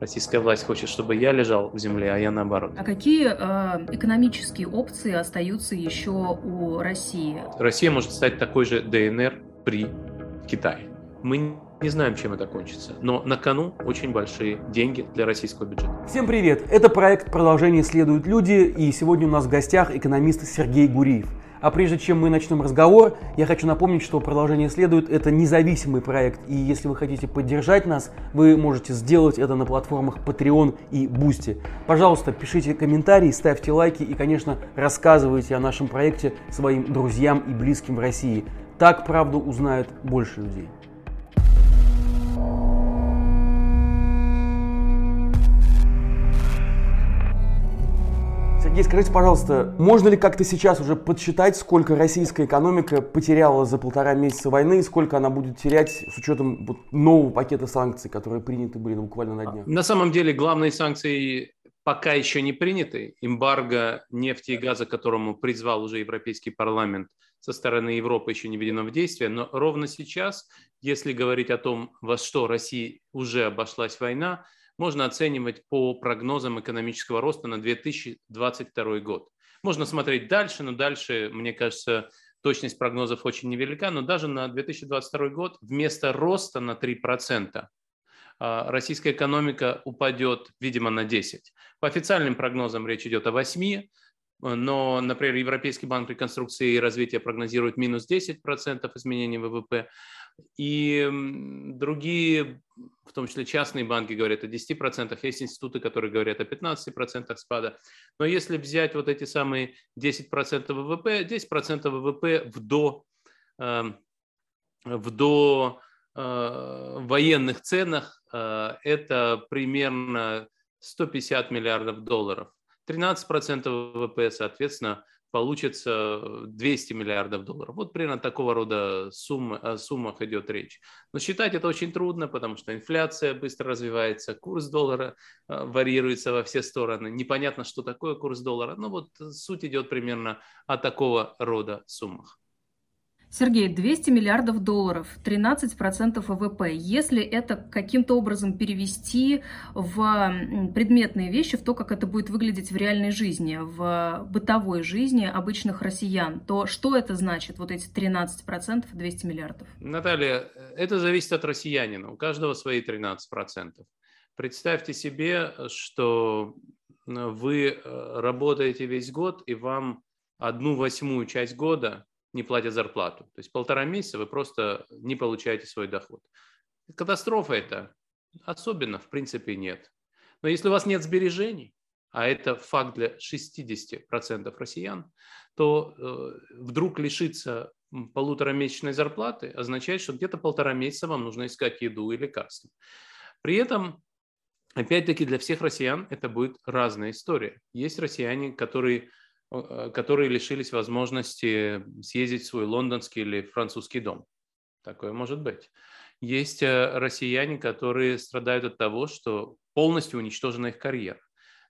Российская власть хочет, чтобы я лежал в земле, а я наоборот. А какие э, экономические опции остаются еще у России? Россия может стать такой же ДНР при Китае. Мы не знаем, чем это кончится, но на кону очень большие деньги для российского бюджета. Всем привет! Это проект «Продолжение следуют люди» и сегодня у нас в гостях экономист Сергей Гуриев. А прежде чем мы начнем разговор, я хочу напомнить, что продолжение следует. Это независимый проект, и если вы хотите поддержать нас, вы можете сделать это на платформах Patreon и Boosty. Пожалуйста, пишите комментарии, ставьте лайки и, конечно, рассказывайте о нашем проекте своим друзьям и близким в России. Так правду узнают больше людей. Сергей, скажите, пожалуйста, можно ли как-то сейчас уже подсчитать, сколько российская экономика потеряла за полтора месяца войны и сколько она будет терять с учетом вот нового пакета санкций, которые приняты были буквально на днях? На самом деле главные санкции пока еще не приняты. Эмбарго нефти и газа, которому призвал уже Европейский парламент со стороны Европы, еще не введено в действие. Но ровно сейчас, если говорить о том, во что России уже обошлась война, можно оценивать по прогнозам экономического роста на 2022 год. Можно смотреть дальше, но дальше, мне кажется, точность прогнозов очень невелика, но даже на 2022 год вместо роста на 3% а, российская экономика упадет, видимо, на 10%. По официальным прогнозам речь идет о 8%, но, например, Европейский банк реконструкции и развития прогнозирует минус 10% изменения ВВП, и другие, в том числе частные банки, говорят о 10%, есть институты, которые говорят о 15% спада. Но если взять вот эти самые 10% ВВП, 10% ВВП в до, эм, в до э, военных ценах э, это примерно 150 миллиардов долларов. 13% ВВП, соответственно, получится 200 миллиардов долларов. Вот примерно такого рода суммы, о суммах идет речь. Но считать это очень трудно, потому что инфляция быстро развивается, курс доллара э, варьируется во все стороны. Непонятно, что такое курс доллара. Но вот суть идет примерно о такого рода суммах. Сергей, 200 миллиардов долларов, 13% ВВП. Если это каким-то образом перевести в предметные вещи, в то, как это будет выглядеть в реальной жизни, в бытовой жизни обычных россиян, то что это значит, вот эти 13%, 200 миллиардов? Наталья, это зависит от россиянина. У каждого свои 13%. Представьте себе, что вы э, работаете весь год, и вам одну восьмую часть года не платят зарплату. То есть полтора месяца вы просто не получаете свой доход. Катастрофа это? Особенно, в принципе, нет. Но если у вас нет сбережений, а это факт для 60% россиян, то э, вдруг лишиться полуторамесячной зарплаты означает, что где-то полтора месяца вам нужно искать еду и лекарства. При этом, опять-таки, для всех россиян это будет разная история. Есть россияне, которые которые лишились возможности съездить в свой лондонский или французский дом. Такое может быть. Есть э, россияне, которые страдают от того, что полностью уничтожена их карьера.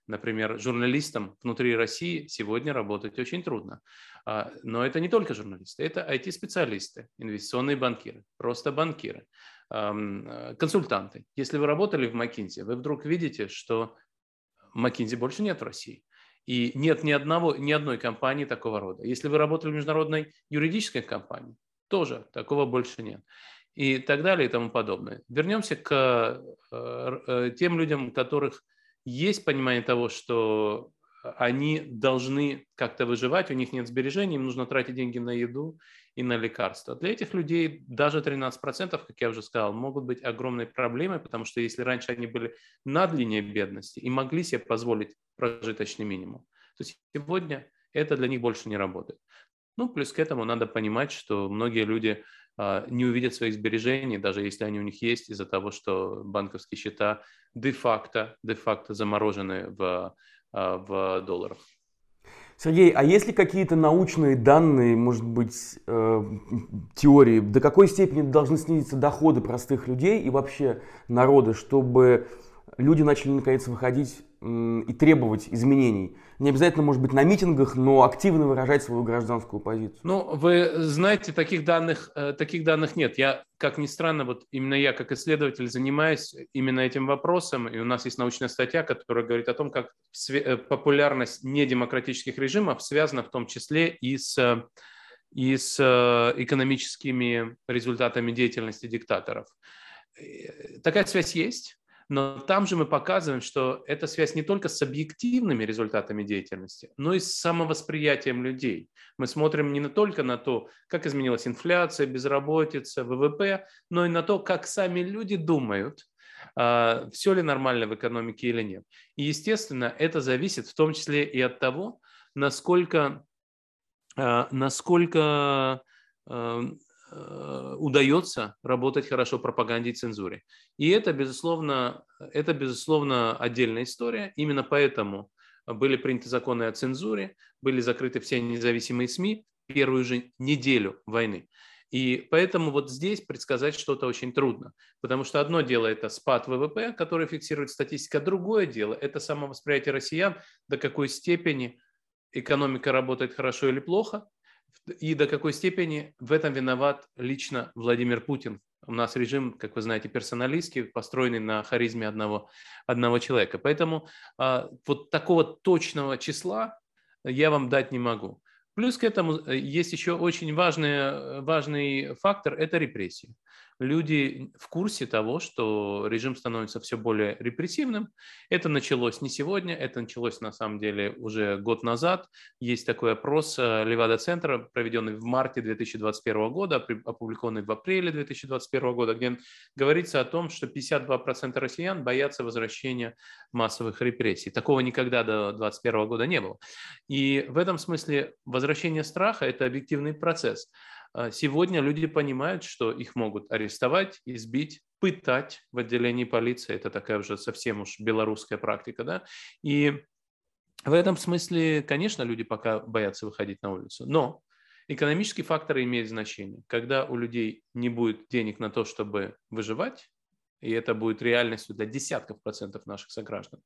Например, журналистам внутри России сегодня работать очень трудно. А, но это не только журналисты, это IT-специалисты, инвестиционные банкиры, просто банкиры, э, консультанты. Если вы работали в McKinsey, вы вдруг видите, что McKinsey больше нет в России. И нет ни, одного, ни одной компании такого рода. Если вы работали в международной юридической компании, тоже такого больше нет. И так далее и тому подобное. Вернемся к э, э, тем людям, у которых есть понимание того, что они должны как-то выживать, у них нет сбережений, им нужно тратить деньги на еду и на лекарства. Для этих людей даже 13%, как я уже сказал, могут быть огромной проблемой, потому что если раньше они были над линией бедности и могли себе позволить прожиточный минимум, то сегодня это для них больше не работает. Ну, плюс к этому надо понимать, что многие люди а, не увидят своих сбережений, даже если они у них есть, из-за того, что банковские счета де-факто, де-факто заморожены в, а, в долларах. Сергей, а есть ли какие-то научные данные, может быть, э, теории, до какой степени должны снизиться доходы простых людей и вообще народа, чтобы люди начали наконец выходить и требовать изменений. Не обязательно, может быть, на митингах, но активно выражать свою гражданскую позицию. Ну, вы знаете, таких данных, э, таких данных нет. Я, как ни странно, вот именно я, как исследователь, занимаюсь именно этим вопросом, и у нас есть научная статья, которая говорит о том, как э, популярность недемократических режимов связана в том числе и с, и с э, экономическими результатами деятельности диктаторов. Такая связь есть, но там же мы показываем, что эта связь не только с объективными результатами деятельности, но и с самовосприятием людей. Мы смотрим не только на то, как изменилась инфляция, безработица, ВВП, но и на то, как сами люди думают, а, все ли нормально в экономике или нет. И, естественно, это зависит в том числе и от того, насколько, а, насколько а, удается работать хорошо пропаганде и цензуре. И это, безусловно, это, безусловно, отдельная история. Именно поэтому были приняты законы о цензуре, были закрыты все независимые СМИ первую же неделю войны. И поэтому вот здесь предсказать что-то очень трудно, потому что одно дело это спад ВВП, который фиксирует статистика, другое дело это самовосприятие россиян, до какой степени экономика работает хорошо или плохо, и до какой степени в этом виноват лично Владимир Путин. У нас режим, как вы знаете, персоналистский, построенный на харизме одного, одного человека. Поэтому а, вот такого точного числа я вам дать не могу. Плюс к этому э, есть еще очень важный, важный фактор – это репрессии люди в курсе того, что режим становится все более репрессивным. Это началось не сегодня, это началось на самом деле уже год назад. Есть такой опрос э, Левада-центра, проведенный в марте 2021 года, опубликованный в апреле 2021 года, где говорится о том, что 52% россиян боятся возвращения массовых репрессий. Такого никогда до 2021 года не было. И в этом смысле возвращение страха – это объективный процесс. А, сегодня люди понимают, что их могут арестовать, избить, пытать в отделении полиции. Это такая уже совсем уж белорусская практика. Да? И в этом смысле, конечно, люди пока боятся выходить на улицу. Но экономический фактор имеет значение. Когда у людей не будет денег на то, чтобы выживать, и это будет реальностью для десятков процентов наших сограждан,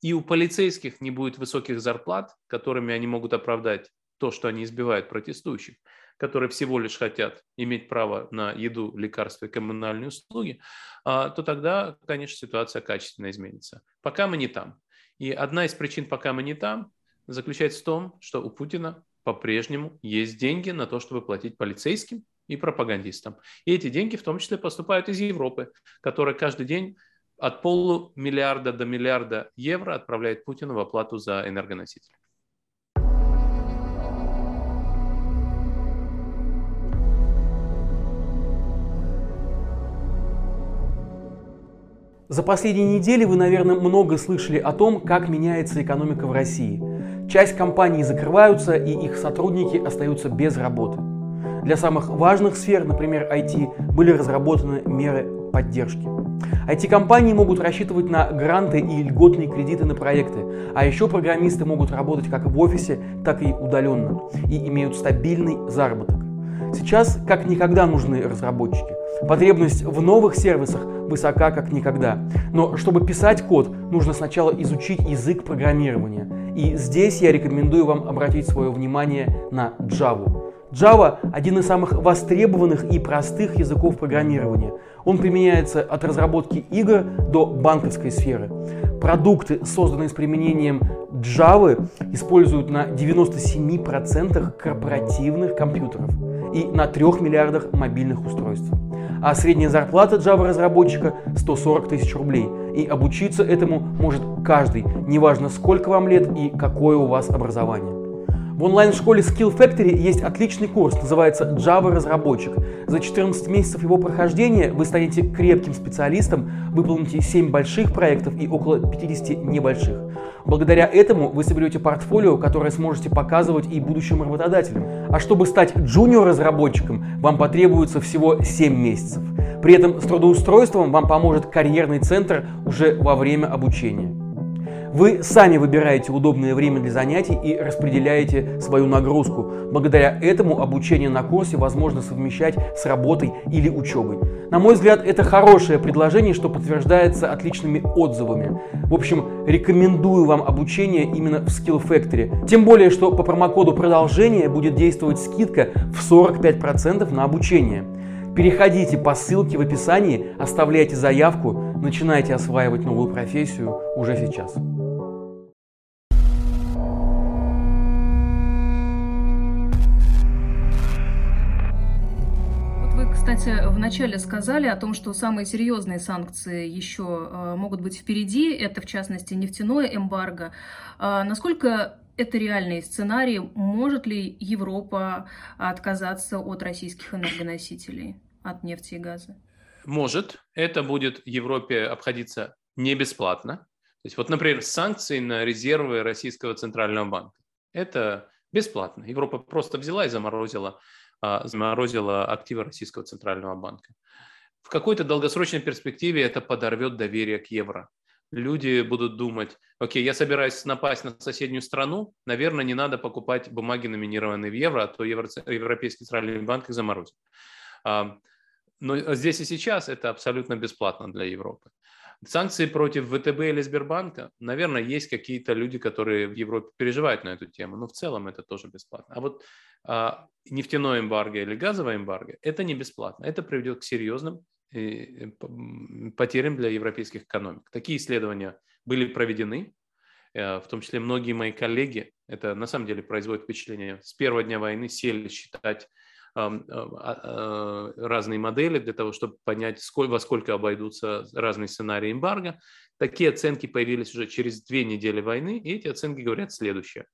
и у полицейских не будет высоких зарплат, которыми они могут оправдать то, что они избивают протестующих, которые всего лишь хотят иметь право на еду, лекарства и коммунальные услуги, а, то тогда, конечно, ситуация качественно изменится. Пока мы не там. И одна из причин, пока мы не там, заключается в том, что у Путина по-прежнему есть деньги на то, чтобы платить полицейским и пропагандистам. И эти деньги в том числе поступают из Европы, которая каждый день от полумиллиарда до миллиарда евро отправляет Путину в оплату за энергоносители. За последние недели вы, наверное, много слышали о том, как меняется экономика в России. Часть компаний закрываются, и их сотрудники остаются без работы. Для самых важных сфер, например, IT, были разработаны меры поддержки. IT-компании могут рассчитывать на гранты и льготные кредиты на проекты, а еще программисты могут работать как в офисе, так и удаленно и имеют стабильный заработок. Сейчас как никогда нужны разработчики. Потребность в новых сервисах высока как никогда. Но чтобы писать код, нужно сначала изучить язык программирования. И здесь я рекомендую вам обратить свое внимание на Java. Java – один из самых востребованных и простых языков программирования. Он применяется от разработки игр до банковской сферы. Продукты, созданные с применением Java, используют на 97% корпоративных компьютеров и на 3 миллиардах мобильных устройств а средняя зарплата Java-разработчика 140 тысяч рублей. И обучиться этому может каждый, неважно сколько вам лет и какое у вас образование. В онлайн-школе Skill Factory есть отличный курс, называется Java разработчик. За 14 месяцев его прохождения вы станете крепким специалистом, выполните 7 больших проектов и около 50 небольших. Благодаря этому вы соберете портфолио, которое сможете показывать и будущим работодателям. А чтобы стать джуниор-разработчиком, вам потребуется всего 7 месяцев. При этом с трудоустройством вам поможет карьерный центр уже во время обучения. Вы сами выбираете удобное время для занятий и распределяете свою нагрузку. Благодаря этому обучение на курсе возможно совмещать с работой или учебой. На мой взгляд, это хорошее предложение, что подтверждается отличными отзывами. В общем, рекомендую вам обучение именно в Skill Factory. Тем более, что по промокоду продолжения будет действовать скидка в 45% на обучение. Переходите по ссылке в описании, оставляйте заявку, начинайте осваивать новую профессию уже сейчас. Кстати, вначале сказали о том, что самые серьезные санкции еще э, могут быть впереди. Это, в частности, нефтяное эмбарго. А насколько это реальный сценарий? Может ли Европа отказаться от российских энергоносителей, от нефти и газа? Может. Это будет Европе обходиться не бесплатно. То есть вот, например, санкции на резервы Российского Центрального банка. Это бесплатно. Европа просто взяла и заморозила заморозила активы Российского Центрального банка. В какой-то долгосрочной перспективе это подорвет доверие к евро. Люди будут думать, окей, я собираюсь напасть на соседнюю страну, наверное, не надо покупать бумаги, номинированные в евро, а то Европейский Центральный банк их заморозит. А, но здесь и сейчас это абсолютно бесплатно для Европы. Санкции против ВТБ или Сбербанка, наверное, есть какие-то люди, которые в Европе переживают на эту тему, но в целом это тоже бесплатно. А вот а, нефтяное эмбарго или газовое эмбарго, это не бесплатно. Это приведет к серьезным э, потерям для европейских экономик. Такие исследования были проведены, э, в том числе многие мои коллеги, это на самом деле производит впечатление, с первого дня войны сели считать разные модели для того, чтобы понять, во сколько обойдутся разные сценарии эмбарго. Такие оценки появились уже через две недели войны, и эти оценки говорят следующее.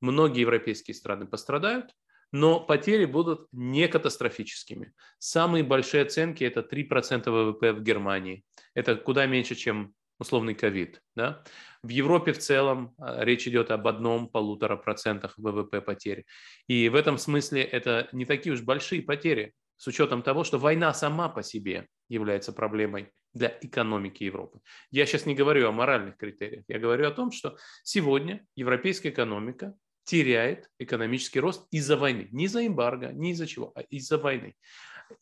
Многие европейские страны пострадают, но потери будут не катастрофическими. Самые большие оценки – это 3% ВВП в Германии. Это куда меньше, чем условный ковид. Да? В Европе в целом а, речь идет об одном-полутора процентах ВВП потери. И в этом смысле это не такие уж большие потери, с учетом того, что война сама по себе является проблемой для экономики Европы. Я сейчас не говорю о моральных критериях, я говорю о том, что сегодня европейская экономика теряет экономический рост из-за войны. Не из-за эмбарго, не из-за чего, а из-за войны.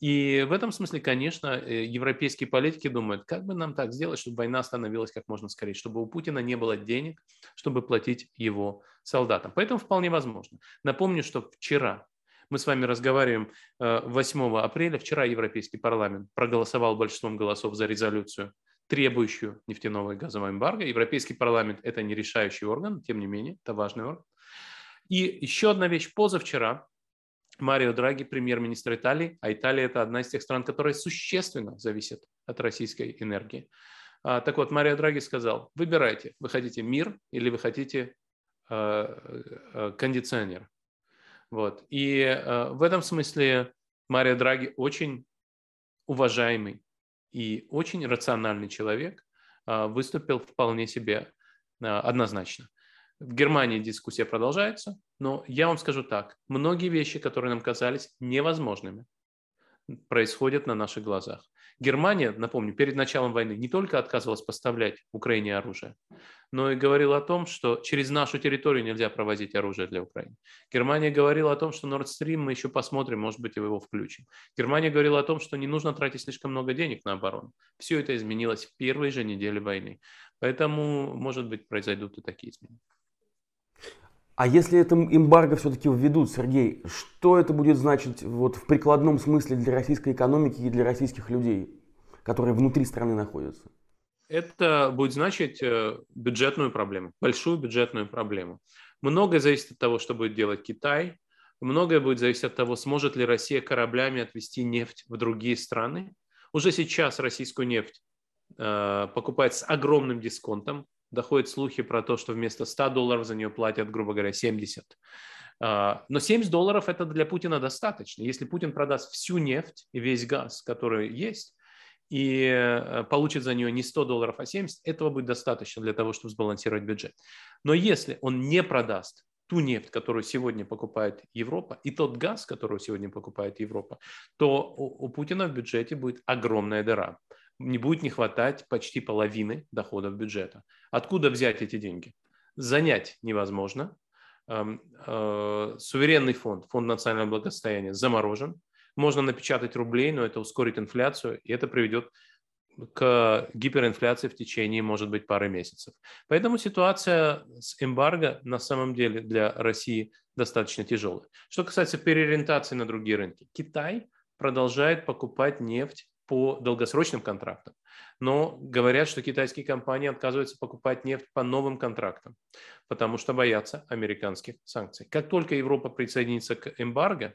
И в этом смысле, конечно, э, европейские политики думают, как бы нам так сделать, чтобы война остановилась как можно скорее, чтобы у Путина не было денег, чтобы платить его солдатам. Поэтому вполне возможно. Напомню, что вчера мы с вами разговариваем 8 э, апреля. Вчера Европейский парламент проголосовал большинством голосов за резолюцию, требующую нефтяного и газового эмбарго. Европейский парламент – это не решающий орган, тем не менее, это важный орган. И еще одна вещь. Позавчера Марио Драги, премьер-министр Италии, а Италия – это одна из тех стран, которые существенно зависят от российской энергии. А, так вот, Марио Драги сказал, выбирайте, вы хотите мир или вы хотите э, э, кондиционер. Вот. И э, в этом смысле Марио Драги очень уважаемый и очень рациональный человек, выступил вполне себе однозначно. В Германии дискуссия продолжается, но я вам скажу так, многие вещи, которые нам казались невозможными, происходят на наших глазах. Германия, напомню, перед началом войны не только отказывалась поставлять Украине оружие, но и говорила о том, что через нашу территорию нельзя провозить оружие для Украины. Германия говорила о том, что Nord Stream мы еще посмотрим, может быть, его включим. Германия говорила о том, что не нужно тратить слишком много денег на оборону. Все это изменилось в первой же неделе войны. Поэтому, может быть, произойдут и такие изменения. А если это эмбарго все-таки введут, Сергей, что это будет значить вот в прикладном смысле для российской экономики и для российских людей, которые внутри страны находятся? Это будет значить э, бюджетную проблему, большую бюджетную проблему. Многое зависит от того, что будет делать Китай, многое будет зависеть от того, сможет ли Россия кораблями отвезти нефть в другие страны. Уже сейчас российскую нефть э, покупают с огромным дисконтом, доходят слухи про то, что вместо 100 долларов за нее платят, грубо говоря, 70. А, но 70 долларов это для Путина достаточно. Если Путин продаст всю нефть и весь газ, который есть, и э, получит за нее не 100 долларов, а 70, этого будет достаточно для того, чтобы сбалансировать бюджет. Но если он не продаст ту нефть, которую сегодня покупает Европа, и тот газ, который сегодня покупает Европа, то у, у Путина в бюджете будет огромная дыра. Не будет не хватать почти половины доходов бюджета. Откуда взять эти деньги? Занять невозможно. Эм, э, суверенный фонд, фонд национального благосостояния заморожен. Можно напечатать рублей, но это ускорит инфляцию, и это приведет к гиперинфляции в течение, может быть, пары месяцев. Поэтому ситуация с эмбарго на самом деле для России достаточно тяжелая. Что касается переориентации на другие рынки, Китай продолжает покупать нефть по долгосрочным контрактам, но говорят, что китайские компании отказываются покупать нефть по новым контрактам, потому что боятся американских санкций. Как только Европа присоединится к эмбарго,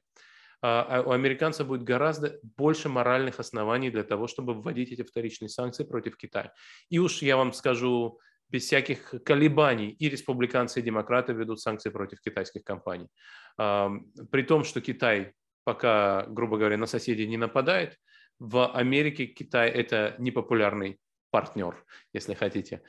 а, а у американцев будет гораздо больше моральных оснований для того, чтобы вводить эти вторичные санкции против Китая. И уж я вам скажу, без всяких колебаний и республиканцы, и демократы ведут санкции против китайских компаний. При том, что Китай пока, грубо говоря, на соседей не нападает, в Америке Китай – это непопулярный партнер, если хотите.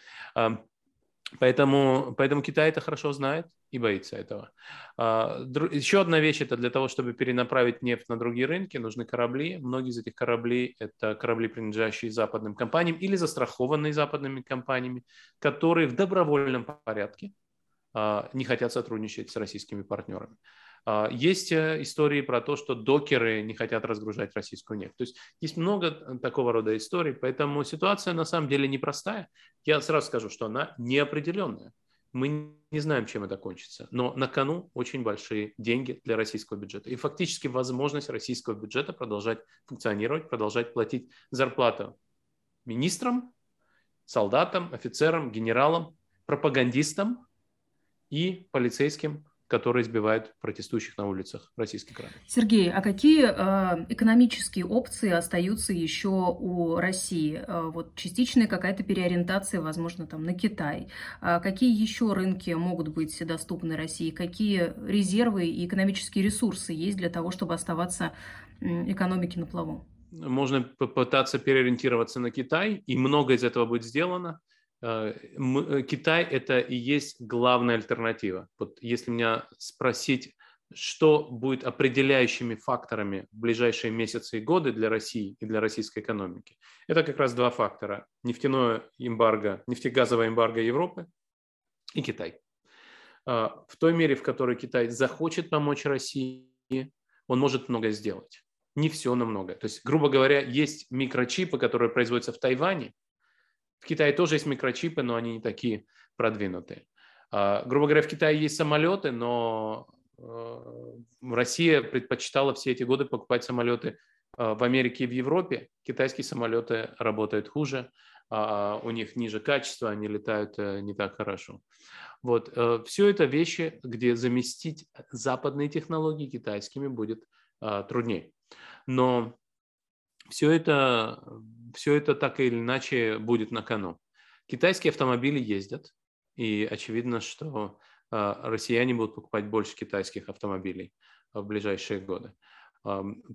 Поэтому, поэтому Китай это хорошо знает и боится этого. А, еще одна вещь – это для того, чтобы перенаправить нефть на другие рынки, нужны корабли. Многие из этих кораблей – это корабли, принадлежащие западным компаниям или застрахованные западными компаниями, которые в добровольном порядке а, не хотят сотрудничать с российскими партнерами. А, есть э, истории про то, что докеры не хотят разгружать российскую нефть. То есть есть много э, такого рода историй, поэтому ситуация на самом деле непростая. Я сразу скажу, что она неопределенная. Мы не знаем, чем это кончится, но на кону очень большие деньги для российского бюджета. И фактически возможность российского бюджета продолжать функционировать, продолжать платить зарплату министрам, солдатам, офицерам, генералам, пропагандистам и полицейским которые избивают протестующих на улицах российских городов. Сергей, а какие э, экономические опции остаются еще у России? Э, вот частичная какая-то переориентация, возможно, там на Китай. А какие еще рынки могут быть доступны России? Какие резервы и экономические ресурсы есть для того, чтобы оставаться экономике на плаву? Можно попытаться переориентироваться на Китай, и много из этого будет сделано. Э, э, Китай это и есть главная альтернатива. Вот если меня спросить, что будет определяющими факторами в ближайшие месяцы и годы для России и для российской экономики, это как раз два фактора. Нефтяное эмбарго, нефтегазовое эмбарго Европы и Китай. Э, в той мере, в которой Китай захочет помочь России, он может много сделать. Не все, но много. То есть, грубо говоря, есть микрочипы, которые производятся в Тайване, в Китае тоже есть микрочипы, но они не такие продвинутые. Uh, грубо говоря, в Китае есть самолеты, но uh, Россия предпочитала все эти годы покупать самолеты uh, в Америке и в Европе. Китайские самолеты работают хуже, у них ниже качество, они летают э, не так хорошо. Вот. Э, все это вещи, где заместить западные технологии китайскими будет труднее. Но все это все это так или иначе будет на кону. Китайские автомобили ездят, и очевидно, что а, россияне будут покупать больше китайских автомобилей в ближайшие годы.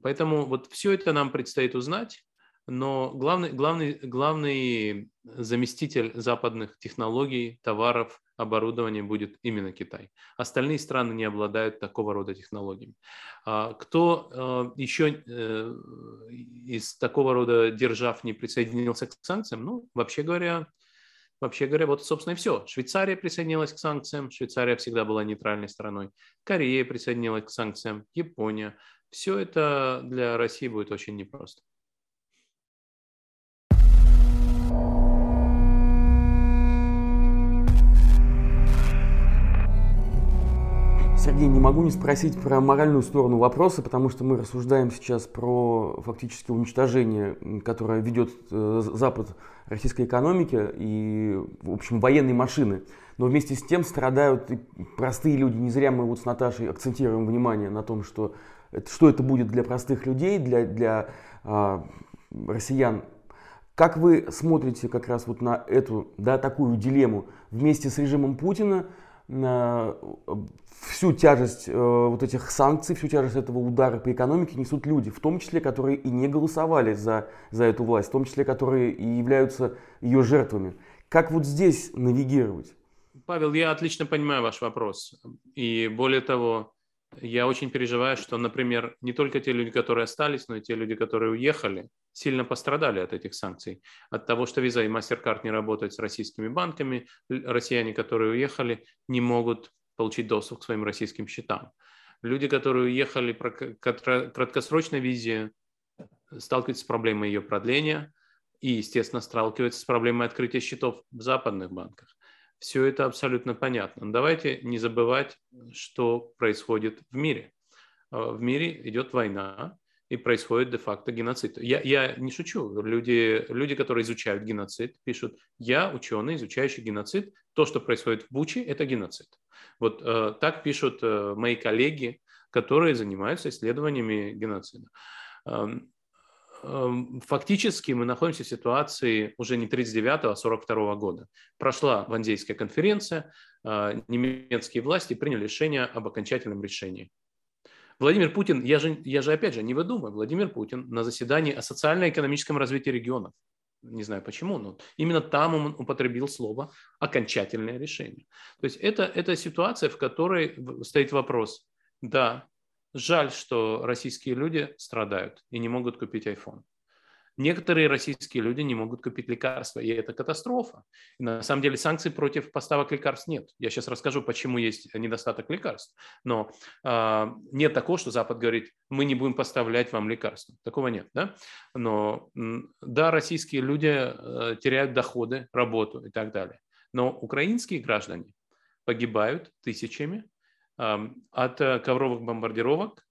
Поэтому вот все это нам предстоит узнать, но главный, главный, главный заместитель западных технологий, товаров, оборудования будет именно Китай. Остальные страны не обладают такого рода технологиями. А кто а, еще э, из такого рода держав не присоединился к санкциям? Ну, вообще говоря, Вообще говоря, вот, собственно, и все. Швейцария присоединилась к санкциям, Швейцария всегда была нейтральной страной, Корея присоединилась к санкциям, Япония. Все это для России будет очень непросто. Сергей, не могу не спросить про моральную сторону вопроса, потому что мы рассуждаем сейчас про фактически уничтожение, которое ведет э, Запад российской экономики и, в общем, военной машины. Но вместе с тем страдают и простые люди. Не зря мы вот с Наташей акцентируем внимание на том, что, что это будет для простых людей, для, для а, россиян. Как вы смотрите как раз вот на эту, да, такую дилемму вместе с режимом Путина – всю тяжесть э, вот этих санкций, всю тяжесть этого удара по экономике несут люди, в том числе, которые и не голосовали за, за эту власть, в том числе, которые и являются ее жертвами. Как вот здесь навигировать? Павел, я отлично понимаю ваш вопрос. И более того, я очень переживаю, что, например, не только те люди, которые остались, но и те люди, которые уехали, сильно пострадали от этих санкций. От того, что Visa и MasterCard не работают с российскими банками, россияне, которые уехали, не могут получить доступ к своим российским счетам. Люди, которые уехали по краткосрочной визе, сталкиваются с проблемой ее продления и, естественно, сталкиваются с проблемой открытия счетов в западных банках. Все это абсолютно понятно. Но давайте не забывать, что происходит в мире. А, в мире идет война, и происходит де-факто геноцид. Я, я не шучу. Люди, люди, которые изучают геноцид, пишут, я ученый, изучающий геноцид. То, что происходит в Буче, это геноцид. Вот э, так пишут э, мои коллеги, которые занимаются исследованиями геноцида. Фактически мы находимся в ситуации уже не 39 а 42 года. Прошла Вандейская конференция, э, немецкие власти приняли решение об окончательном решении. Владимир Путин, я же, я же опять же не выдумываю, Владимир Путин на заседании о социально-экономическом развитии регионов, не знаю почему, но именно там он употребил слово «окончательное решение». То есть это, это ситуация, в которой стоит вопрос, да, жаль, что российские люди страдают и не могут купить iPhone. Некоторые российские люди не могут купить лекарства, и это катастрофа. И на самом деле санкций против поставок лекарств нет. Я сейчас расскажу, почему есть недостаток лекарств. Но э, нет такого, что Запад говорит, мы не будем поставлять вам лекарства. Такого нет. Да? Но да, российские люди э, теряют доходы, работу и так далее. Но украинские граждане погибают тысячами от ковровых бомбардировок,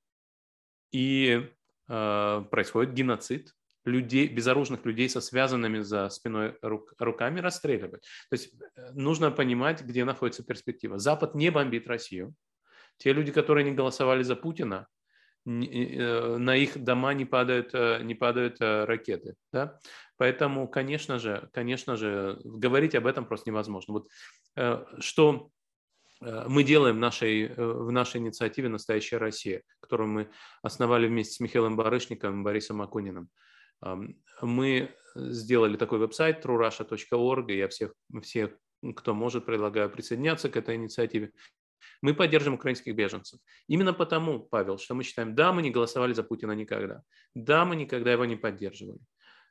и э, происходит геноцид людей, безоружных людей со связанными за спиной рук, руками расстреливать. То есть э, нужно понимать, где находится перспектива. Запад не бомбит Россию. Те люди, которые не голосовали за Путина, э, на их дома не падают, э, не падают ракеты. Да? Поэтому, конечно же, конечно же, говорить об этом просто невозможно. Вот что мы делаем в нашей, в нашей инициативе «Настоящая Россия», которую мы основали вместе с Михаилом Барышником и Борисом Акуниным. Мы сделали такой веб-сайт trurussia.org, и я всех, всех, кто может, предлагаю присоединяться к этой инициативе. Мы поддержим украинских беженцев. Именно потому, Павел, что мы считаем, да, мы не голосовали за Путина никогда, да, мы никогда его не поддерживали,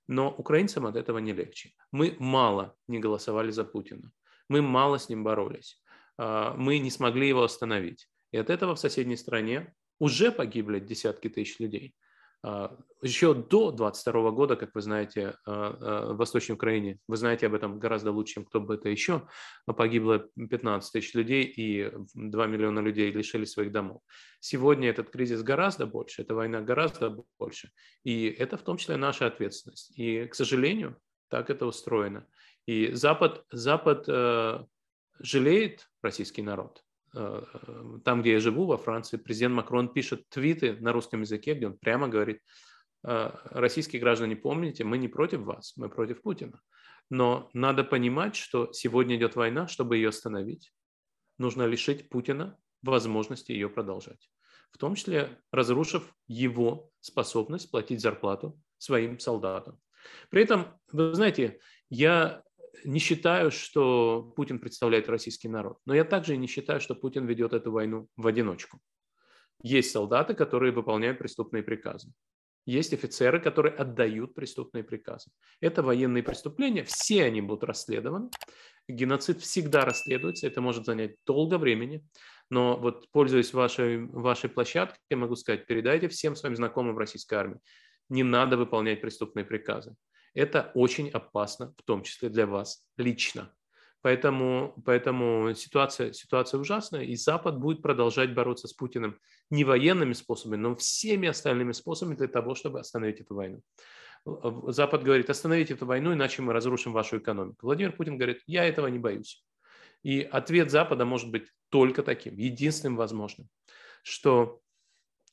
но украинцам от этого не легче. Мы мало не голосовали за Путина, мы мало с ним боролись, мы не смогли его остановить. И от этого в соседней стране уже погибли десятки тысяч людей. А, Еще до 22 года, как вы знаете, а, а, в Восточной Украине, вы знаете об этом гораздо лучше, чем кто бы это еще, погибло 15 тысяч людей и 2 миллиона людей лишили своих домов. Сегодня этот кризис гораздо больше, эта война гораздо больше. И это в том числе наша ответственность. И, к сожалению, так это устроено. И Запад, Запад э, жалеет российский народ. Э, там, где я живу, во Франции, президент Макрон пишет твиты на русском языке, где он прямо говорит, «Э, российские граждане, помните, мы не против вас, мы против Путина. Но надо понимать, что сегодня идет война, чтобы ее остановить. Нужно лишить Путина возможности ее продолжать. В том числе разрушив его способность платить зарплату своим солдатам. При этом, вы знаете, я не считаю, что Путин представляет российский народ, но я также не считаю, что Путин ведет эту войну в одиночку. Есть солдаты, которые выполняют преступные приказы. Есть офицеры, которые отдают преступные приказы. Это военные преступления, все они будут расследованы. Геноцид всегда расследуется, это может занять долго времени. Но вот, пользуясь вашей, вашей площадкой, я могу сказать, передайте всем своим знакомым в российской армии, не надо выполнять преступные приказы. Это очень опасно, в том числе для вас лично. Поэтому, поэтому ситуация, ситуация ужасная, и Запад будет продолжать бороться с Путиным не военными способами, но всеми остальными способами для того, чтобы остановить эту войну. Запад говорит, остановите эту войну, иначе мы разрушим вашу экономику. Владимир Путин говорит, я этого не боюсь. И ответ Запада может быть только таким, единственным возможным, что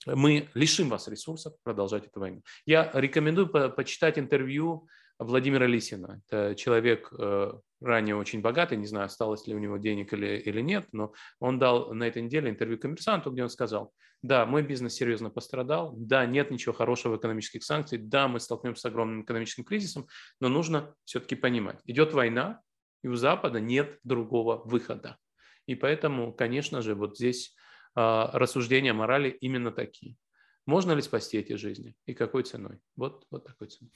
мы лишим вас ресурсов продолжать эту войну. Я рекомендую по почитать интервью Владимира Лисина. Это человек э, ранее очень богатый, не знаю, осталось ли у него денег или, или нет, но он дал на этой неделе интервью коммерсанту, где он сказал, да, мой бизнес серьезно пострадал, да, нет ничего хорошего в экономических санкциях, да, мы столкнемся с огромным экономическим кризисом, но нужно все-таки понимать, идет война, и у Запада нет другого выхода. И поэтому, конечно же, вот здесь рассуждения морали именно такие. Можно ли спасти эти жизни и какой ценой? Вот, вот такой ценой.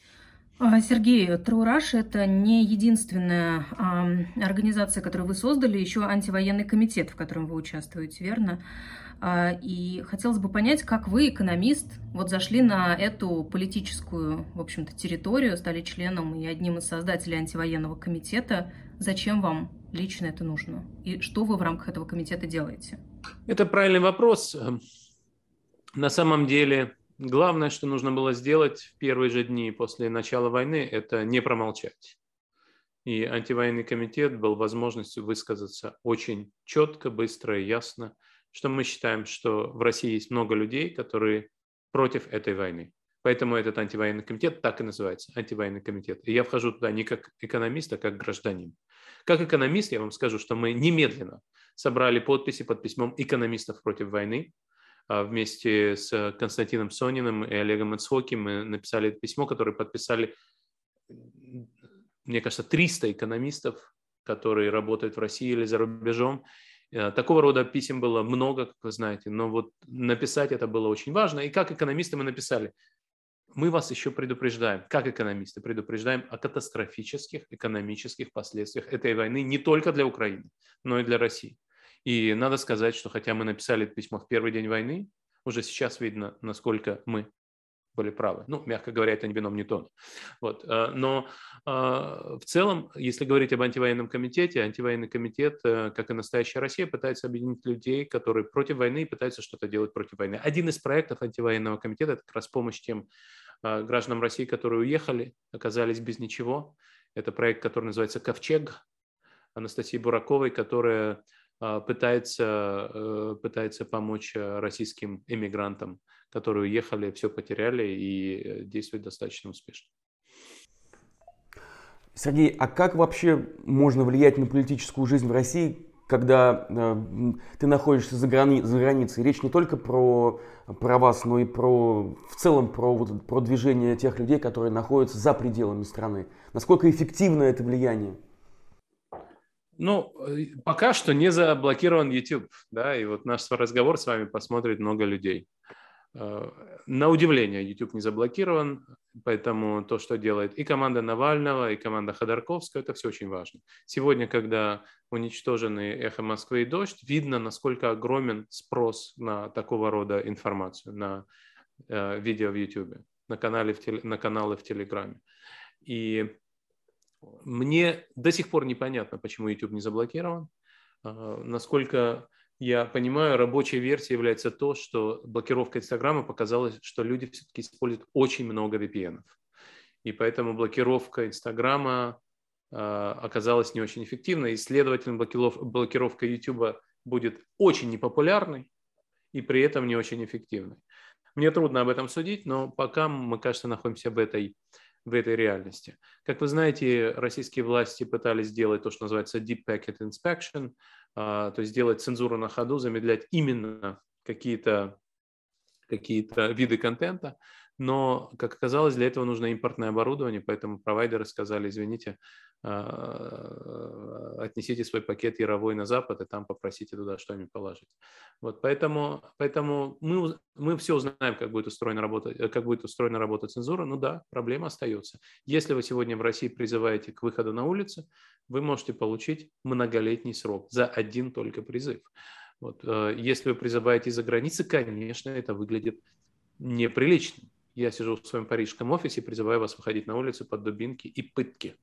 А, Сергей, Трураш – это не единственная а, организация, которую вы создали, еще антивоенный комитет, в котором вы участвуете, верно? А, и хотелось бы понять, как вы, экономист, вот зашли на эту политическую, в общем-то, территорию, стали членом и одним из создателей антивоенного комитета. Зачем вам лично это нужно? И что вы в рамках этого комитета делаете? Это правильный вопрос. На самом деле, главное, что нужно было сделать в первые же дни после начала войны, это не промолчать. И антивоенный комитет был возможностью высказаться очень четко, быстро и ясно, что мы считаем, что в России есть много людей, которые против этой войны. Поэтому этот антивоенный комитет так и называется, антивоенный комитет. И я вхожу туда не как экономист, а как гражданин. Как экономист я вам скажу, что мы немедленно собрали подписи под письмом экономистов против войны, а, вместе с Константином Сониным и Олегом Ицхоки мы написали это письмо, которое подписали, мне кажется, 300 экономистов, которые работают в России или за рубежом. Э, такого рода писем было много, как вы знаете, но вот написать это было очень важно. И как экономисты мы написали, мы вас еще предупреждаем, как экономисты предупреждаем о катастрофических экономических последствиях этой войны не только для Украины, но и для России. И надо сказать, что хотя мы написали это письмо в первый день войны, уже сейчас видно, насколько мы были правы. Ну, мягко говоря, это не вином Ньютона. Вот. Э, но э, в целом, если говорить об антивоенном комитете, антивоенный комитет, э, как и настоящая Россия, пытается объединить людей, которые против войны и пытаются что-то делать против войны. Один из проектов антивоенного комитета – это как раз помощь тем гражданам России, которые уехали, оказались без ничего. Это проект, который называется «Ковчег» Анастасии Бураковой, которая а, пытается, э, пытается помочь э, российским эмигрантам, которые уехали, все потеряли и э, действует достаточно успешно. Сергей, а как вообще можно влиять на политическую жизнь в России, когда э, ты находишься за, грани за границей? Речь не только про, про вас, но и про, в целом про, вот, про движение тех людей, которые находятся за пределами страны. Насколько эффективно это влияние? Ну, э, пока что не заблокирован YouTube, да, и вот наш разговор с вами посмотрит много людей. Э, на удивление, YouTube не заблокирован, поэтому то, что делает и команда Навального, и команда Ходорковского, это все очень важно. Сегодня, когда уничтожены «Эхо Москвы» и «Дождь», видно, насколько огромен спрос на такого рода информацию, на э, видео в YouTube, на, канале в теле, на каналы в Телеграме. И мне до сих пор непонятно, почему YouTube не заблокирован. А, насколько я понимаю, рабочей версией является то, что блокировка Инстаграма показала, что люди все-таки используют очень много VPN. И поэтому блокировка Инстаграма а, оказалась не очень эффективной. И, следовательно, блокировка YouTube будет очень непопулярной и при этом не очень эффективной. Мне трудно об этом судить, но пока мы, кажется, находимся в этой в этой реальности. Как вы знаете, российские власти пытались сделать то, что называется Deep Packet Inspection, а, то есть сделать цензуру на ходу, замедлять именно какие-то какие виды контента, но, как оказалось, для этого нужно импортное оборудование, поэтому провайдеры сказали, извините, а, отнесите свой пакет яровой на Запад и там попросите туда что-нибудь положить. Вот, поэтому поэтому мы, мы все узнаем, как будет, устроена работа, э, как будет устроена работа цензуры. Ну да, проблема остается. Если вы сегодня в России призываете к выходу на улицу, вы можете получить многолетний срок за один только призыв. Вот, э, если вы призываете из-за границы, конечно, это выглядит неприлично. Я сижу в своем парижском офисе и призываю вас выходить на улицу под дубинки и пытки.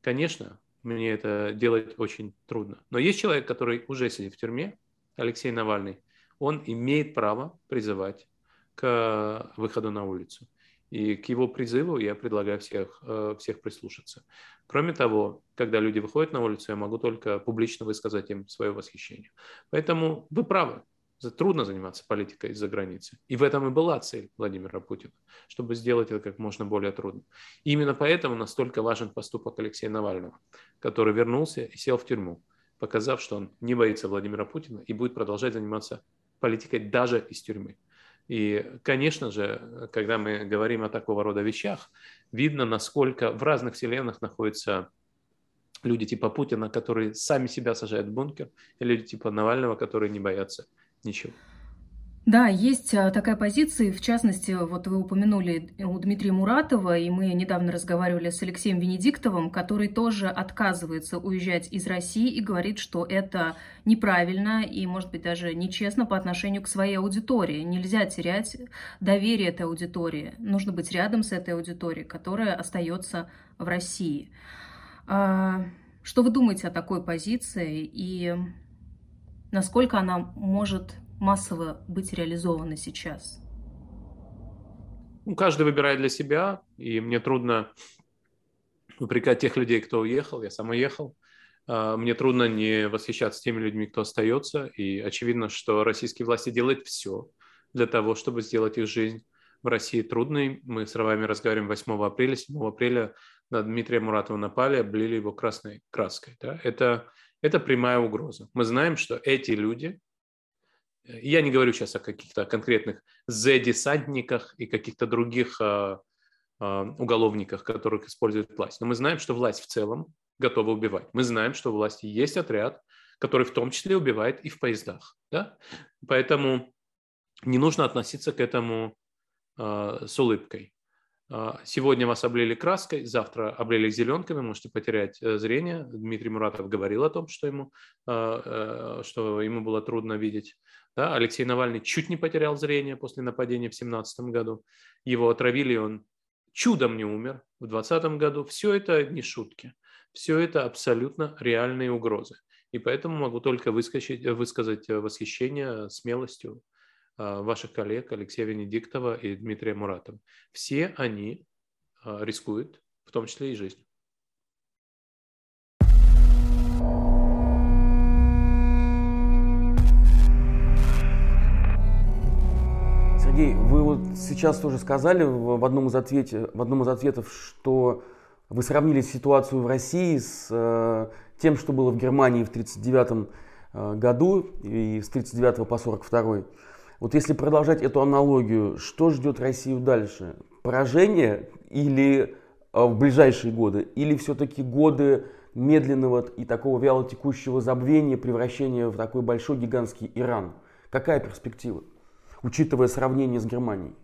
Конечно, мне это делать очень трудно. Но есть человек, который уже сидит в тюрьме, Алексей Навальный. Он имеет право призывать к выходу на улицу. И к его призыву я предлагаю всех, э, всех прислушаться. Кроме того, когда люди выходят на улицу, я могу только публично высказать им свое восхищение. Поэтому вы правы трудно заниматься политикой из-за границы. И в этом и была цель Владимира Путина, чтобы сделать это как можно более трудно. И именно поэтому настолько важен поступок Алексея Навального, который вернулся и сел в тюрьму, показав, что он не боится Владимира Путина и будет продолжать заниматься политикой даже из тюрьмы. И, конечно же, когда мы говорим о такого рода вещах, видно, насколько в разных вселенных находятся люди типа Путина, которые сами себя сажают в бункер, и люди типа Навального, которые не боятся ничего. Да, есть а, такая позиция, в частности, вот вы упомянули у Дмитрия Муратова, и мы недавно разговаривали с Алексеем Венедиктовым, который тоже отказывается уезжать из России и говорит, что это неправильно и, может быть, даже нечестно по отношению к своей аудитории. Нельзя терять доверие этой аудитории. Нужно быть рядом с этой аудиторией, которая остается в России. А, что вы думаете о такой позиции и насколько она может массово быть реализованы сейчас? Ну, каждый выбирает для себя, и мне трудно упрекать тех людей, кто уехал, я сам уехал. А, мне трудно не восхищаться теми людьми, кто остается, и очевидно, что российские власти делают все для того, чтобы сделать их жизнь в России трудной. Мы с вами разговариваем 8 апреля, 7 апреля на Дмитрия Муратова напали, облили его красной краской. Да? Это, это прямая угроза. Мы знаем, что эти люди, я не говорю сейчас о каких-то конкретных Z-десантниках и каких-то других э, э, уголовниках, которых использует власть. Но мы знаем, что власть в целом готова убивать. Мы знаем, что у власти есть отряд, который в том числе убивает и в поездах. Да? Поэтому не нужно относиться к этому э, с улыбкой. Сегодня вас облили краской, завтра облили зеленками, можете потерять зрение. Дмитрий Муратов говорил о том, что ему, что ему было трудно видеть. Да, Алексей Навальный чуть не потерял зрение после нападения в 2017 году. Его отравили, он чудом не умер в 2020 году. Все это не шутки. Все это абсолютно реальные угрозы. И поэтому могу только выскочить, высказать восхищение смелостью а, ваших коллег Алексея Венедиктова и Дмитрия Муратова. Все они а, рискуют, в том числе и жизнью. Сергей, вы вот сейчас тоже сказали в одном из, ответе, в одном из ответов, что вы сравнили ситуацию в России с э, тем, что было в Германии в 1939 э, году и с 1939 по 1942. Вот если продолжать эту аналогию, что ждет Россию дальше? Поражение или э, в ближайшие годы? Или все-таки годы медленного и такого вяло текущего забвения, превращения в такой большой гигантский Иран? Какая перспектива? учитывая сравнение с Германией?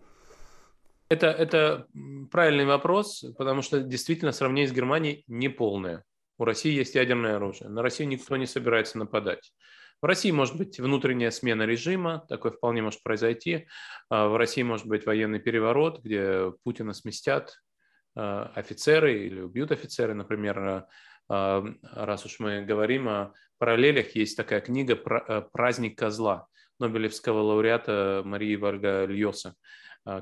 Это, это правильный вопрос, потому что действительно сравнение с Германией неполное. У России есть ядерное оружие. На Россию никто не собирается нападать. В России может быть внутренняя смена режима, такое вполне может произойти. А в России может быть военный переворот, где Путина сместят а, офицеры или убьют офицеры, например, а, раз уж мы говорим о параллелях, есть такая книга «Праздник козла». Нобелевского лауреата Марии Варга Льоса,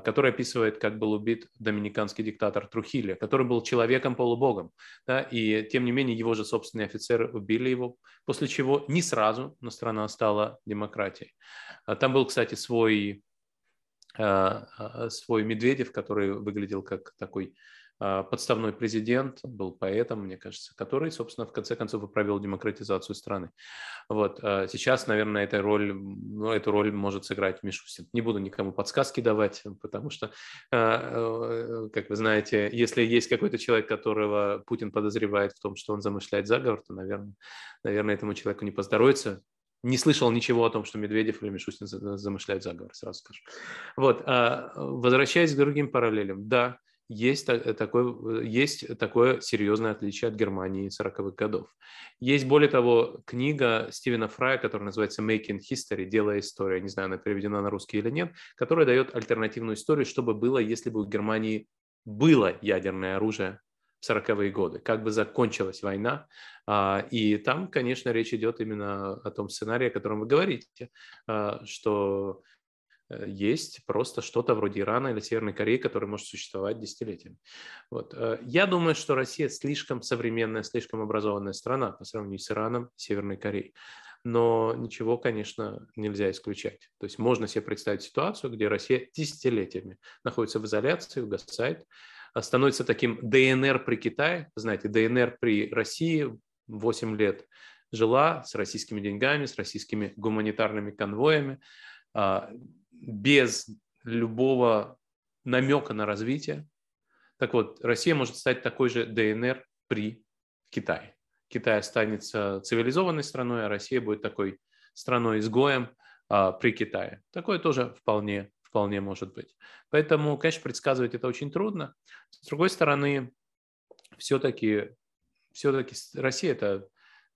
который описывает, как был убит доминиканский диктатор Трухилья, который был человеком-полубогом. Да, и тем не менее его же собственные офицеры убили его, после чего не сразу, но страна стала демократией. А там был, кстати, свой, а, свой Медведев, который выглядел как такой а, подставной президент, был поэтом, мне кажется, который, собственно, в конце концов и провел демократизацию страны. Вот. А сейчас, наверное, эта роль, ну, эту роль может сыграть Мишустин. Не буду никому подсказки давать, потому что, а, э, как вы знаете, если есть какой-то человек, которого Путин подозревает в том, что он замышляет заговор, то, наверное, наверное этому человеку не поздоровится не слышал ничего о том, что Медведев или Мишустин замышляют заговор, сразу скажу. Вот, возвращаясь к другим параллелям, да, есть, э, такое, э, есть такое серьезное отличие от Германии 40-х годов. Есть, более того, книга Стивена Фрая, которая называется «Making History», «Делая историю», не знаю, она переведена на русский или нет, которая дает альтернативную историю, что бы было, если бы у Германии было ядерное оружие в 40-е годы, как бы закончилась война. А, и там, конечно, речь идет именно о том сценарии, о котором вы говорите, а, что есть просто что-то вроде Ирана или Северной Кореи, который может существовать десятилетиями. Вот. Э, я думаю, что Россия слишком современная, слишком образованная страна по сравнению с Ираном и Северной Кореей. Но ничего, конечно, нельзя исключать. То есть можно себе представить ситуацию, где Россия десятилетиями находится в изоляции, угасает, а становится таким ДНР при Китае. Знаете, ДНР при России 8 лет жила с российскими деньгами, с российскими гуманитарными конвоями, а, без любого намека на развитие. Так вот, Россия может стать такой же ДНР при Китае. Китай останется цивилизованной страной, а Россия будет такой страной-изгоем, а, при Китае. Такое тоже вполне, вполне может быть. Поэтому, конечно, предсказывать это очень трудно. С другой стороны, все-таки все-таки Россия – это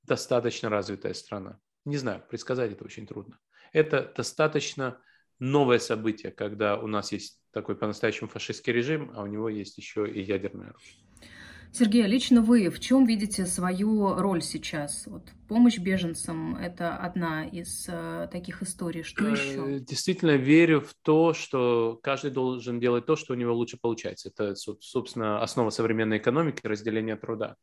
достаточно развитая страна. Не знаю, предсказать это очень трудно. Это достаточно новое событие, когда у нас есть такой по-настоящему фашистский режим, а у него есть еще и ядерное оружие. Сергей, а лично вы в чем видите свою роль сейчас? Вот помощь беженцам – это одна из э, таких историй. Что э, еще? Действительно верю в то, что каждый должен делать то, что у него лучше получается. Это, собственно, основа современной экономики – разделение труда.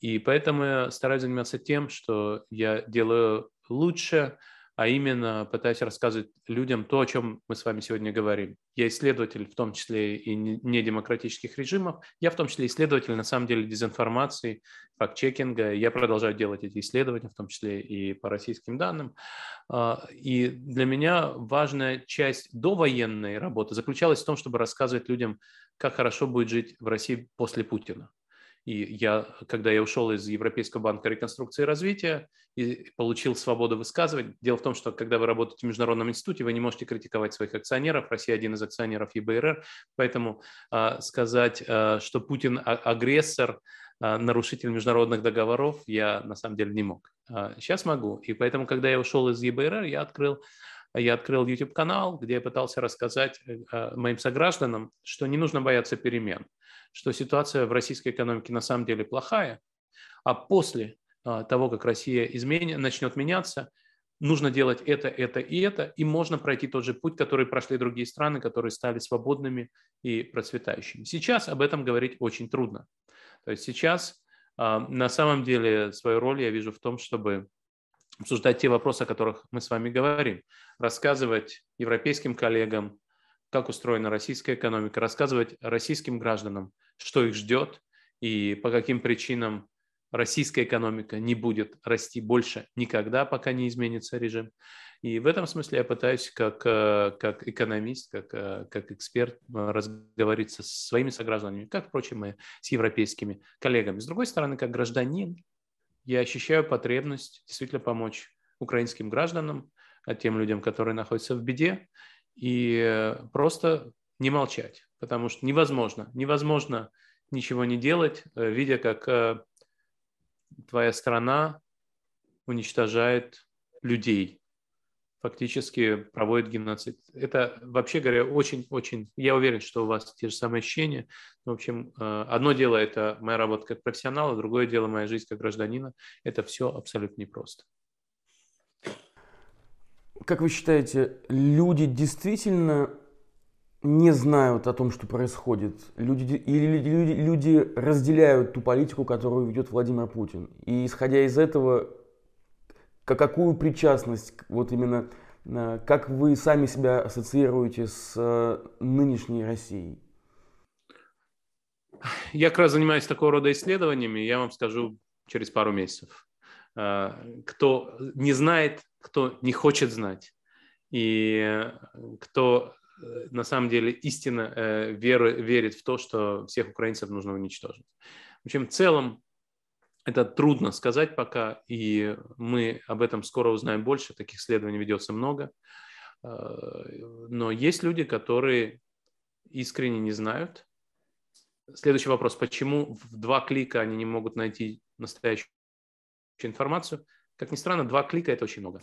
И поэтому я стараюсь заниматься тем, что я делаю лучше – а именно пытаюсь рассказывать людям то, о чем мы с вами сегодня говорим. Я исследователь в том числе и недемократических режимов, я в том числе исследователь на самом деле дезинформации, факт-чекинга, я продолжаю делать эти исследования, в том числе и по российским данным. А, и для меня важная часть довоенной работы заключалась в том, чтобы рассказывать людям, как хорошо будет жить в России после Путина. И я, когда я ушел из Европейского банка реконструкции и развития и получил свободу высказывать, дело в том, что когда вы работаете в Международном институте, вы не можете критиковать своих акционеров. Россия один из акционеров ЕБРР. Поэтому э, сказать, э, что Путин агрессор, э, нарушитель международных договоров, я на самом деле не мог. Э, сейчас могу. И поэтому, когда я ушел из ЕБРР, я открыл я открыл YouTube-канал, где я пытался рассказать моим согражданам, что не нужно бояться перемен что ситуация в российской экономике на самом деле плохая, а после а, того, как Россия изменит, начнет меняться, нужно делать это, это и это, и можно пройти тот же путь, который прошли другие страны, которые стали свободными и процветающими. Сейчас об этом говорить очень трудно. То есть сейчас а, на самом деле свою роль я вижу в том, чтобы обсуждать те вопросы, о которых мы с вами говорим, рассказывать европейским коллегам, как устроена российская экономика, рассказывать российским гражданам, что их ждет и по каким причинам российская экономика не будет расти больше никогда, пока не изменится режим. И в этом смысле я пытаюсь как, э, как экономист, как, э, как эксперт э, разговориться со своими согражданами, как, впрочем, и с европейскими коллегами. С другой стороны, как гражданин, я ощущаю потребность действительно помочь украинским гражданам, тем людям, которые находятся в беде, и просто не молчать, потому что невозможно, невозможно ничего не делать, э, видя, как э, твоя страна уничтожает людей, фактически проводит геноцид. Это, вообще говоря, очень-очень, я уверен, что у вас те же самые ощущения. В общем, э, одно дело – это моя работа как профессионала, другое дело – моя жизнь как гражданина. Это все абсолютно непросто. Как вы считаете, люди действительно не знают о том, что происходит? Люди, или люди, люди разделяют ту политику, которую ведет Владимир Путин? И исходя из этого, какую причастность, вот именно, э, как вы сами себя ассоциируете с э, нынешней Россией? Я как раз занимаюсь такого рода исследованиями, я вам скажу через пару месяцев. Э, кто не знает, кто не хочет знать, и кто э, на самом деле истинно э, веру, верит в то, что всех украинцев нужно уничтожить. В общем, в целом это трудно сказать пока, и мы об этом скоро узнаем больше, таких исследований ведется много. Но есть люди, которые искренне не знают. Следующий вопрос, почему в два клика они не могут найти настоящую информацию. Как ни странно, два клика – это очень много.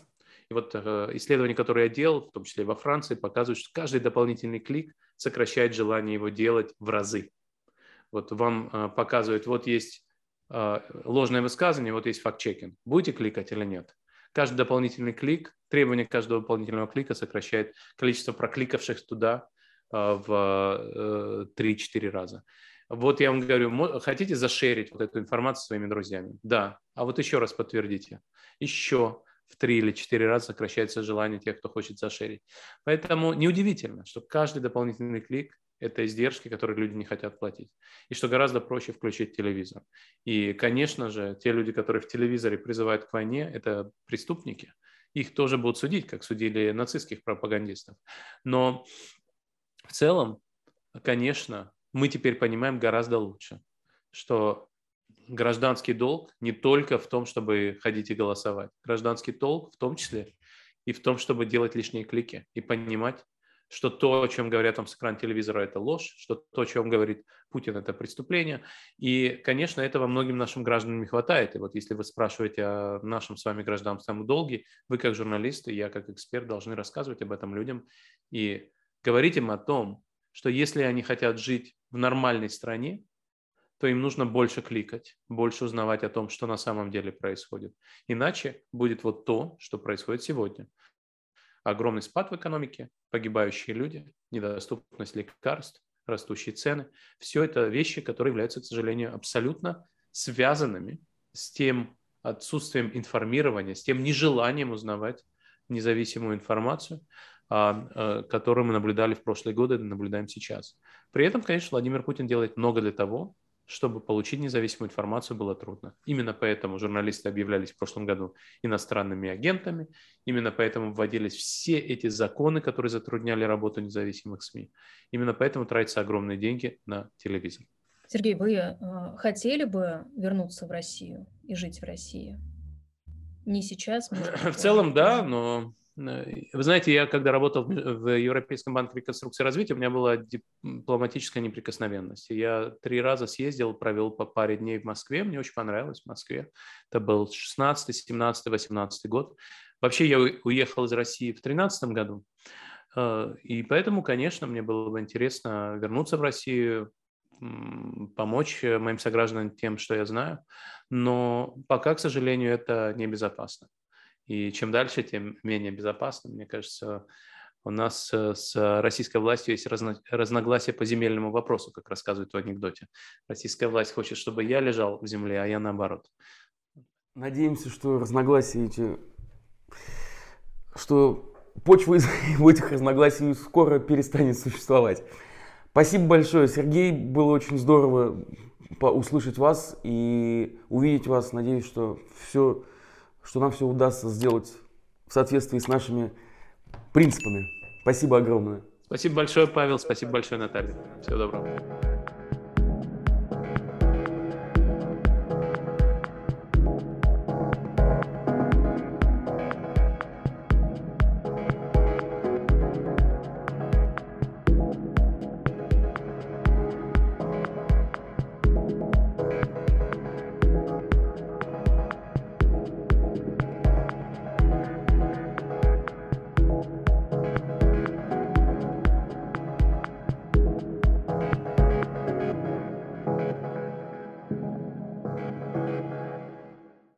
И вот э, исследования, которые я делал, в том числе во Франции, показывают, что каждый дополнительный клик сокращает желание его делать в разы. Вот вам э, показывают, вот есть э, ложное высказывание, вот есть факт-чекинг. Будете кликать или нет? Каждый дополнительный клик, требование каждого дополнительного клика сокращает количество прокликавших туда в 3-4 раза. Вот я вам говорю, хотите зашерить вот эту информацию своими друзьями? Да. А вот еще раз подтвердите. Еще в три или четыре раза сокращается желание тех, кто хочет зашерить. Поэтому неудивительно, что каждый дополнительный клик – это издержки, которые люди не хотят платить. И что гораздо проще включить телевизор. И, конечно же, те люди, которые в телевизоре призывают к войне, это преступники. Их тоже будут судить, как судили нацистских пропагандистов. Но в целом, конечно, мы теперь понимаем гораздо лучше, что гражданский долг не только в том, чтобы ходить и голосовать. Гражданский долг в том числе и в том, чтобы делать лишние клики и понимать, что то, о чем говорят вам с экрана телевизора, это ложь, что то, о чем говорит Путин, это преступление. И, конечно, этого многим нашим гражданам не хватает. И вот если вы спрашиваете о нашем с вами гражданском долге, вы как журналисты, я как эксперт должны рассказывать об этом людям и говорить им о том, что если они хотят жить в нормальной стране, то им нужно больше кликать, больше узнавать о том, что на самом деле происходит. Иначе будет вот то, что происходит сегодня – огромный спад в экономике, погибающие люди, недоступность лекарств, растущие цены. Все это вещи, которые являются, к сожалению, абсолютно связанными с тем отсутствием информирования, с тем нежеланием узнавать независимую информацию, а, а, которую мы наблюдали в прошлые годы и наблюдаем сейчас. При этом, конечно, Владимир Путин делает много для того, чтобы получить независимую информацию, было трудно. Именно поэтому журналисты объявлялись в прошлом году иностранными агентами, именно поэтому вводились все эти законы, которые затрудняли работу независимых СМИ. Именно поэтому тратятся огромные деньги на телевизор. Сергей, вы э, хотели бы вернуться в Россию и жить в России? Не сейчас? Может, в целом, да, но вы знаете, я когда работал в Европейском банке реконструкции и развития, у меня была дипломатическая неприкосновенность. Я три раза съездил, провел по паре дней в Москве. Мне очень понравилось в Москве. Это был 16, 17, 18 год. Вообще я уехал из России в 2013 году. Э, и поэтому, конечно, мне было бы интересно вернуться в Россию, помочь моим согражданам тем, что я знаю. Но пока, к сожалению, это небезопасно. И чем дальше, тем менее безопасно. Мне кажется, у нас э, с российской властью есть разно, разногласия по земельному вопросу, как рассказывают в анекдоте. Российская власть хочет, чтобы я лежал в земле, а я наоборот. Надеемся, что разногласия эти, что почва из этих разногласий скоро перестанет существовать. Спасибо большое, Сергей. Было очень здорово услышать вас и увидеть вас. Надеюсь, что все что нам все удастся сделать в соответствии с нашими принципами. Спасибо огромное. Спасибо большое, Павел. Спасибо большое, Наталья. Всего доброго.